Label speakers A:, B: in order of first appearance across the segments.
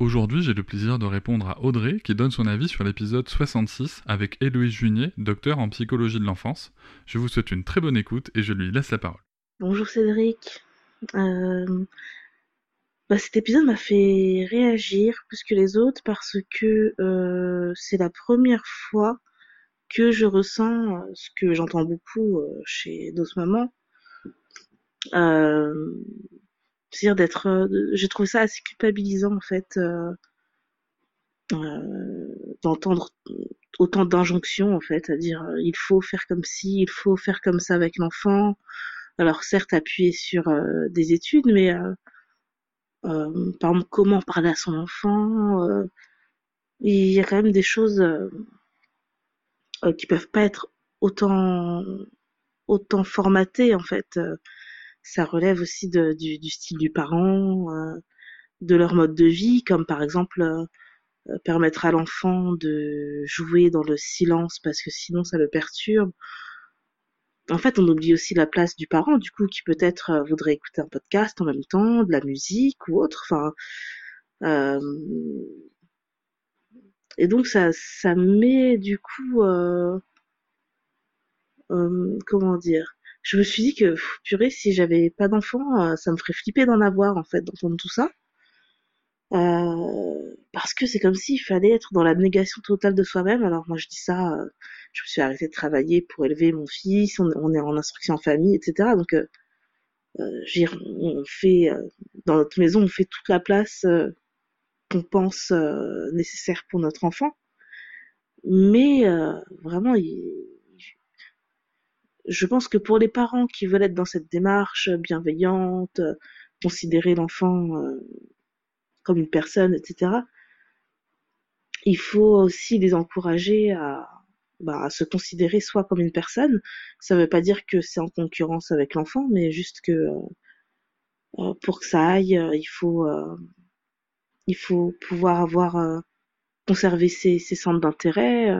A: Aujourd'hui, j'ai le plaisir de répondre à Audrey qui donne son avis sur l'épisode 66 avec Héloïse Junier, docteur en psychologie de l'enfance. Je vous souhaite une très bonne écoute et je lui laisse la parole.
B: Bonjour Cédric. Euh, bah, cet épisode m'a fait réagir plus que les autres parce que euh, c'est la première fois que je ressens euh, ce que j'entends beaucoup chez d'autres mamans. C'est-à-dire d'être, j'ai trouvé ça assez culpabilisant en fait d'entendre autant d'injonctions en fait, à dire il faut faire comme ci, il faut faire comme ça avec l'enfant, alors certes appuyer sur euh, des études, mais euh, euh, par exemple comment parler à son enfant, il y a quand même des choses qui peuvent pas être autant autant formatées en fait. Ça relève aussi du, style du parent, de leur mode de vie, comme par exemple permettre à l'enfant de jouer dans le silence parce que sinon ça le perturbe en fait, on oublie aussi la place du parent, du coup, qui peut-être euh, voudrait écouter un podcast en même temps, de la musique ou autre. Enfin, euh, et donc ça, ça met du coup, euh, comment dire Je me suis dit que purée, si j'avais pas d'enfant, ça me ferait flipper d'en avoir en fait, d'entendre tout ça. Euh, parce que c'est comme s'il fallait être dans la négation totale de soi-même. Alors moi je dis ça, euh, je me suis arrêtée de travailler pour élever mon fils, on, est en instruction en famille, etc. Donc euh, euh on fait dans notre maison, on fait toute la place qu'on pense nécessaire pour notre enfant. Mais vraiment, je pense que pour les parents qui veulent être dans cette démarche bienveillante, considérer l'enfant comme une personne, etc. Il faut aussi les encourager à, bah, à se considérer soit comme une personne. Ça ne veut pas dire que c'est en concurrence avec l'enfant, mais juste que euh, euh, pour que ça aille, euh, il faut il faut pouvoir avoir conserver ses, ses centres d'intérêt,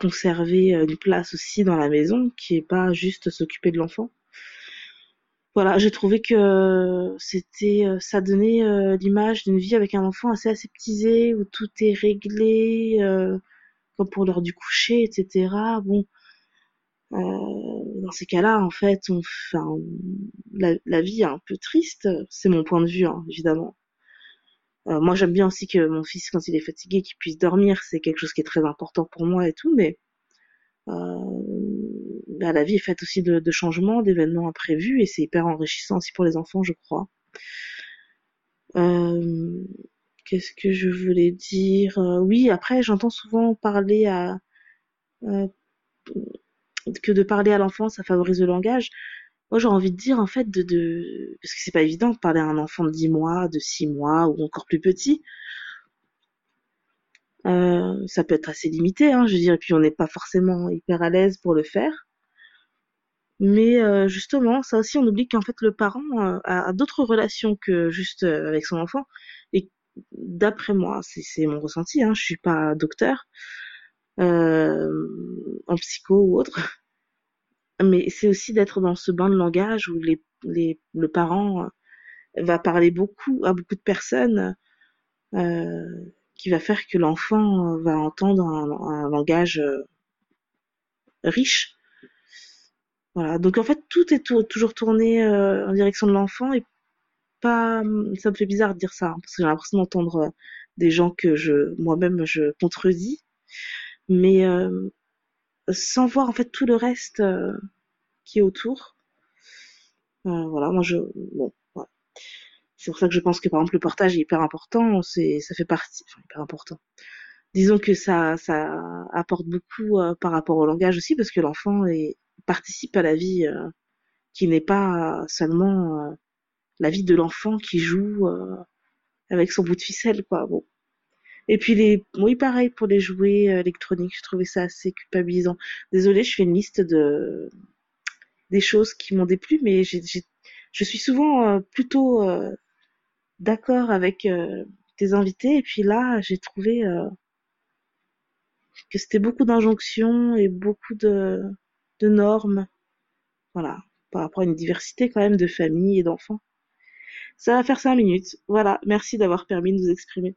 B: conserver une place aussi dans la maison qui est pas juste s'occuper de l'enfant voilà, j'ai trouvé que c'était, euh, ça donnait euh, l'image d'une vie avec un enfant assez aseptisé, où tout est réglé, euh, comme pour l'heure du coucher, etc. Bon, dans ces cas-là, en fait, la, vie est un peu triste. C'est mon point de vue, hein, évidemment. Moi, j'aime bien aussi que mon fils, quand il est fatigué, qu'il puisse dormir. C'est quelque chose qui est très important pour moi et tout, mais bah, la vie est faite aussi de, changements, d'événements imprévus, et c'est hyper enrichissant aussi pour les enfants, je crois. Euh, Qu'est-ce que je voulais dire? Euh, Oui, après, j'entends souvent parler à euh, que de parler à l'enfant, ça favorise le langage. Moi, j'ai envie de dire en fait de, de... parce que c'est pas évident de parler à un enfant de 10 mois, de 6 mois ou encore plus petit. Euh, ça peut être assez limité, hein, je veux dire, et puis on n'est pas forcément hyper à l'aise pour le faire. Mais euh, justement, ça aussi, on oublie qu'en fait, le parent euh, a, d'autres relations que juste euh, avec son enfant. Et d'après moi, c'est mon ressenti, hein, je suis pas docteur en psycho ou autre, mais c'est aussi d'être dans ce bain de langage où le parent va parler beaucoup à beaucoup de personnes, euh, qui va faire que l'enfant va entendre un, langage euh, riche. Voilà. Donc en fait, tout est toujours tourné euh, en direction de l'enfant et pas. Ça me fait bizarre de dire ça hein, parce que j'ai l'impression d'entendre euh, des gens que moi-même je contredis, mais euh, sans voir en fait tout le reste qui est autour. voilà, moi je bon. C'est pour ça que je pense que par exemple le portage est hyper important. C'est ça fait partie. Enfin, hyper important disons que ça, ça apporte beaucoup euh, par rapport au langage aussi, parce que l'enfant participe à la vie euh, qui n'est pas seulement euh, la vie de l'enfant qui joue avec son bout de ficelle, quoi. Bon. Et puis les, oui, pareil pour les jouets électroniques, je trouvais ça assez culpabilisant. Désolée, je fais une liste de des choses qui m'ont déplu, mais je suis souvent plutôt d'accord avec tes invités, et puis là, j'ai trouvé que c'était beaucoup d'injonctions et beaucoup de, de normes. Voilà, par rapport à une diversité quand même de familles et d'enfants. Ça va faire cinq minutes. Voilà, merci d'avoir permis de nous exprimer.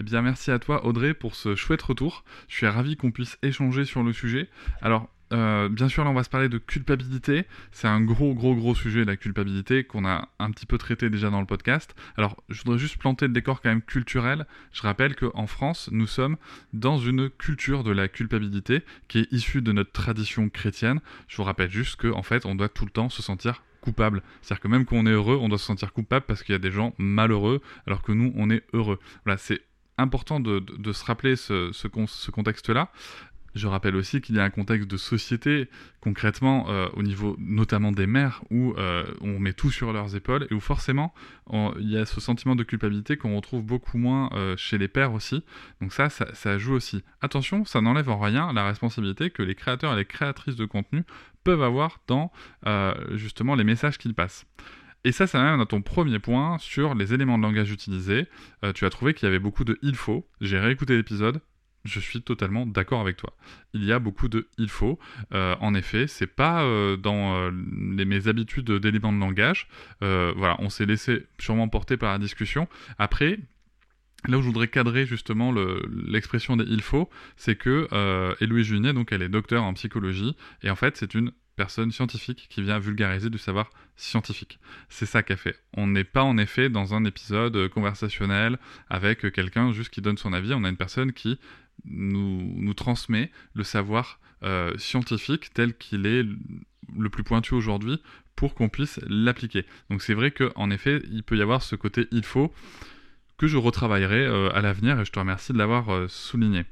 A: Eh bien, merci à toi, Audrey, pour ce chouette retour. Je suis ravi qu'on puisse échanger sur le sujet. Alors, Euh, bien sûr, là, on va se parler de culpabilité. C'est un gros, gros, gros sujet, la culpabilité, qu'on a un petit peu traité déjà dans le podcast. Alors, je voudrais juste planter le décor quand même culturel. Je rappelle qu'en France, nous sommes dans une culture de la culpabilité qui est issue de notre tradition chrétienne. Je vous rappelle juste qu'en fait, on doit tout le temps se sentir coupable. C'est-à-dire que même quand on est heureux, on doit se sentir coupable parce qu'il y a des gens malheureux, alors que nous, on est heureux. Voilà, c'est important de, se rappeler ce, contexte-là. Je rappelle aussi qu'il y a un contexte de société, concrètement, euh, au niveau notamment des mères, où euh, on met tout sur leurs épaules et où forcément il y a ce sentiment de culpabilité qu'on retrouve beaucoup moins euh, chez les pères aussi. Donc ça, ça, joue aussi. Attention, ça n'enlève en rien la responsabilité que les créateurs et les créatrices de contenu peuvent avoir dans justement les messages qu'ils passent. Et ça, ça m'amène à ton premier point sur les éléments de langage utilisés. tu as trouvé qu'il y avait beaucoup de il faut. J'ai réécouté l'épisode je suis totalement d'accord avec toi. Il y a beaucoup de il faut. Euh, en effet, c'est pas euh, dans euh, les, mes habitudes d'éléments de langage. voilà, on s'est laissé sûrement porter par la discussion. Après, Là où je voudrais cadrer justement l'expression des il faut, c'est que Héloïse Junier, donc elle est docteur en psychologie, et en fait c'est une personne scientifique qui vient vulgariser du savoir scientifique. C'est ça qu'a fait. On n'est pas en effet dans un épisode conversationnel avec quelqu'un juste qui donne son avis, on a une personne qui nous, transmet le savoir euh, scientifique tel qu'il est le plus pointu aujourd'hui pour qu'on puisse l'appliquer. Donc c'est vrai qu'en effet, il peut y avoir ce côté il faut que je retravaillerai euh, à l'avenir et je te remercie de l'avoir euh, souligné.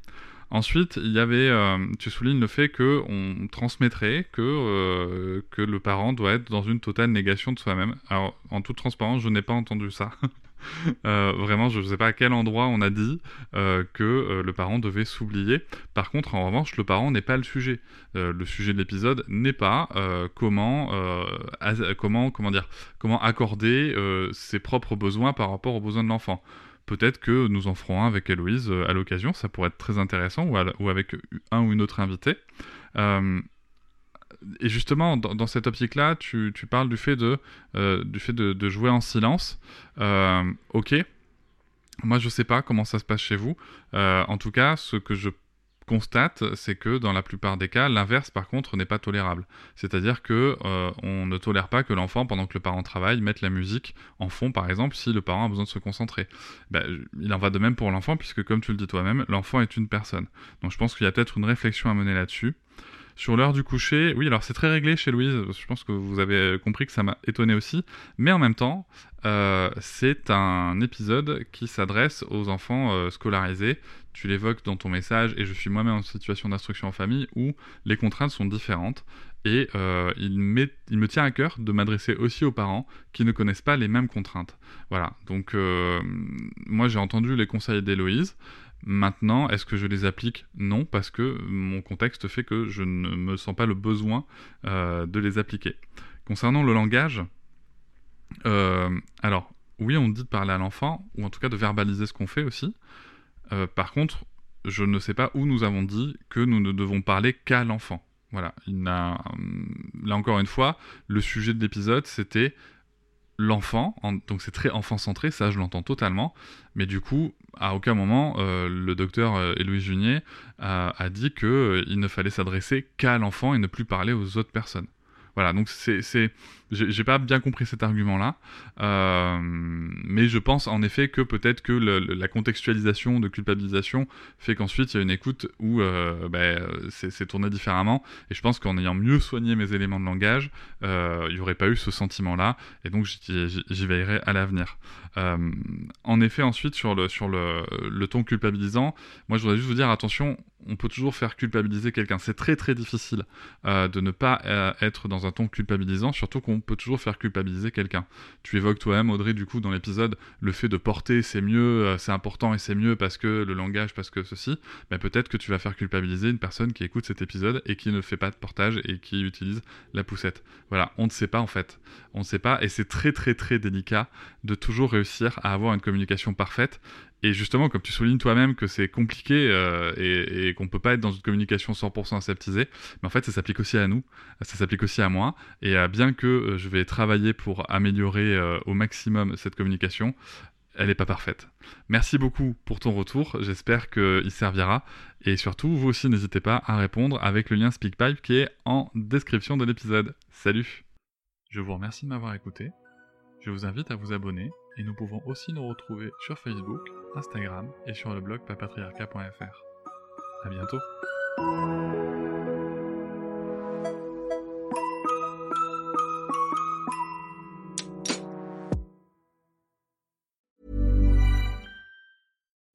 A: Ensuite, il y avait, tu soulignes le fait que on transmettrait que, que le parent doit être dans une totale négation de soi-même. Alors, en toute transparence, je n'ai pas entendu ça. Euh, vraiment, je ne sais pas à quel endroit on a dit euh, que euh, le parent devait s'oublier. Par contre, en revanche, le parent n'est pas le sujet. le sujet de l'épisode n'est pas comment accorder ses propres besoins par rapport aux besoins de l'enfant. Peut-être que nous en ferons un avec Héloïse à l'occasion, ça pourrait être très intéressant, ou, avec un ou une autre invité et justement, dans, cette optique-là, tu, parles du fait de, euh, jouer en silence. Euh, ok. Moi, je sais pas comment ça se passe chez vous. Euh, en tout cas, ce que je constate, c'est que dans la plupart des cas, l'inverse, par contre, n'est pas tolérable. C'est-à-dire que on ne tolère pas que l'enfant, pendant que le parent travaille, mette la musique en fond, par exemple, si le parent a besoin de se concentrer. Ben, il en va de même pour l'enfant, puisque comme tu le dis toi-même, l'enfant est une personne. Donc, je pense qu'il y a peut-être une réflexion à mener là-dessus. Sur l'heure du coucher, oui, alors c'est très réglé chez Louise, je pense que vous avez compris que ça m'a étonné aussi, mais en même temps, euh, c'est un épisode qui s'adresse aux enfants euh, scolarisés. tu l'évoques dans ton message, et je suis moi-même en situation d'instruction en famille où les contraintes sont différentes. Et euh, il, il, me tient à cœur de m'adresser aussi aux parents qui ne connaissent pas les mêmes contraintes. Voilà, donc moi j'ai entendu les conseils d'Héloïse. Maintenant, est-ce que je les applique Non, parce que mon contexte fait que je ne me sens pas le besoin euh, de les appliquer. Concernant le langage, alors oui, on dit de parler à l'enfant, ou en tout cas de verbaliser ce qu'on fait aussi. par contre, je ne sais pas où nous avons dit que nous ne devons parler qu'à l'enfant. Voilà, il a, là encore une fois, le sujet de l'épisode, c'était l'enfant, donc c'est très enfant-centré, ça je l'entends totalement, mais du coup, à aucun moment, euh, le docteur euh, Junier a, a dit qu'il euh, ne fallait s'adresser qu'à l'enfant et ne plus parler aux autres personnes. Voilà, donc c'est j'ai pas bien compris cet argument-là, euh, mais je pense en effet que peut-être que la contextualisation de culpabilisation fait qu'ensuite il y a une écoute où euh, ben, c'est tourné différemment, et je pense qu'en ayant mieux soigné mes éléments de langage, euh, il n'y aurait pas eu ce sentiment-là, et donc j'y veillerai à l'avenir. en effet, ensuite sur le, sur le, le ton culpabilisant, moi je voudrais juste vous dire attention, on peut toujours faire culpabiliser quelqu'un. C'est très très difficile de ne pas être dans un ton culpabilisant, surtout qu'on peut toujours faire culpabiliser quelqu'un. Tu évoques toi-même, Audrey, du coup, dans l'épisode, le fait de porter, c'est mieux, euh, c'est important et c'est mieux parce que le langage, parce que ceci. Mais peut-être que tu vas faire culpabiliser une personne qui écoute cet épisode et qui ne fait pas de portage et qui utilise la poussette. Voilà, on ne sait pas en fait. On ne sait pas et c'est très très très délicat de toujours réussir à avoir une communication parfaite et justement, comme tu soulignes toi-même que c'est compliqué euh, et, qu'on ne peut pas être dans une communication 100% aseptisée, mais en fait, ça s'applique aussi à nous, ça s'applique aussi à moi. Et euh, bien que euh, je vais travailler pour améliorer au maximum cette communication, elle n'est pas parfaite. Merci beaucoup pour ton retour, j'espère qu'il servira. Et surtout, vous aussi, n'hésitez pas à répondre avec le lien SpeakPipe qui est en description de l'épisode. Salut Je vous remercie de m'avoir écouté. Je vous invite à vous abonner et nous pouvons aussi nous retrouver sur Facebook, Instagram et sur le blog papatriarca.fr. A bientôt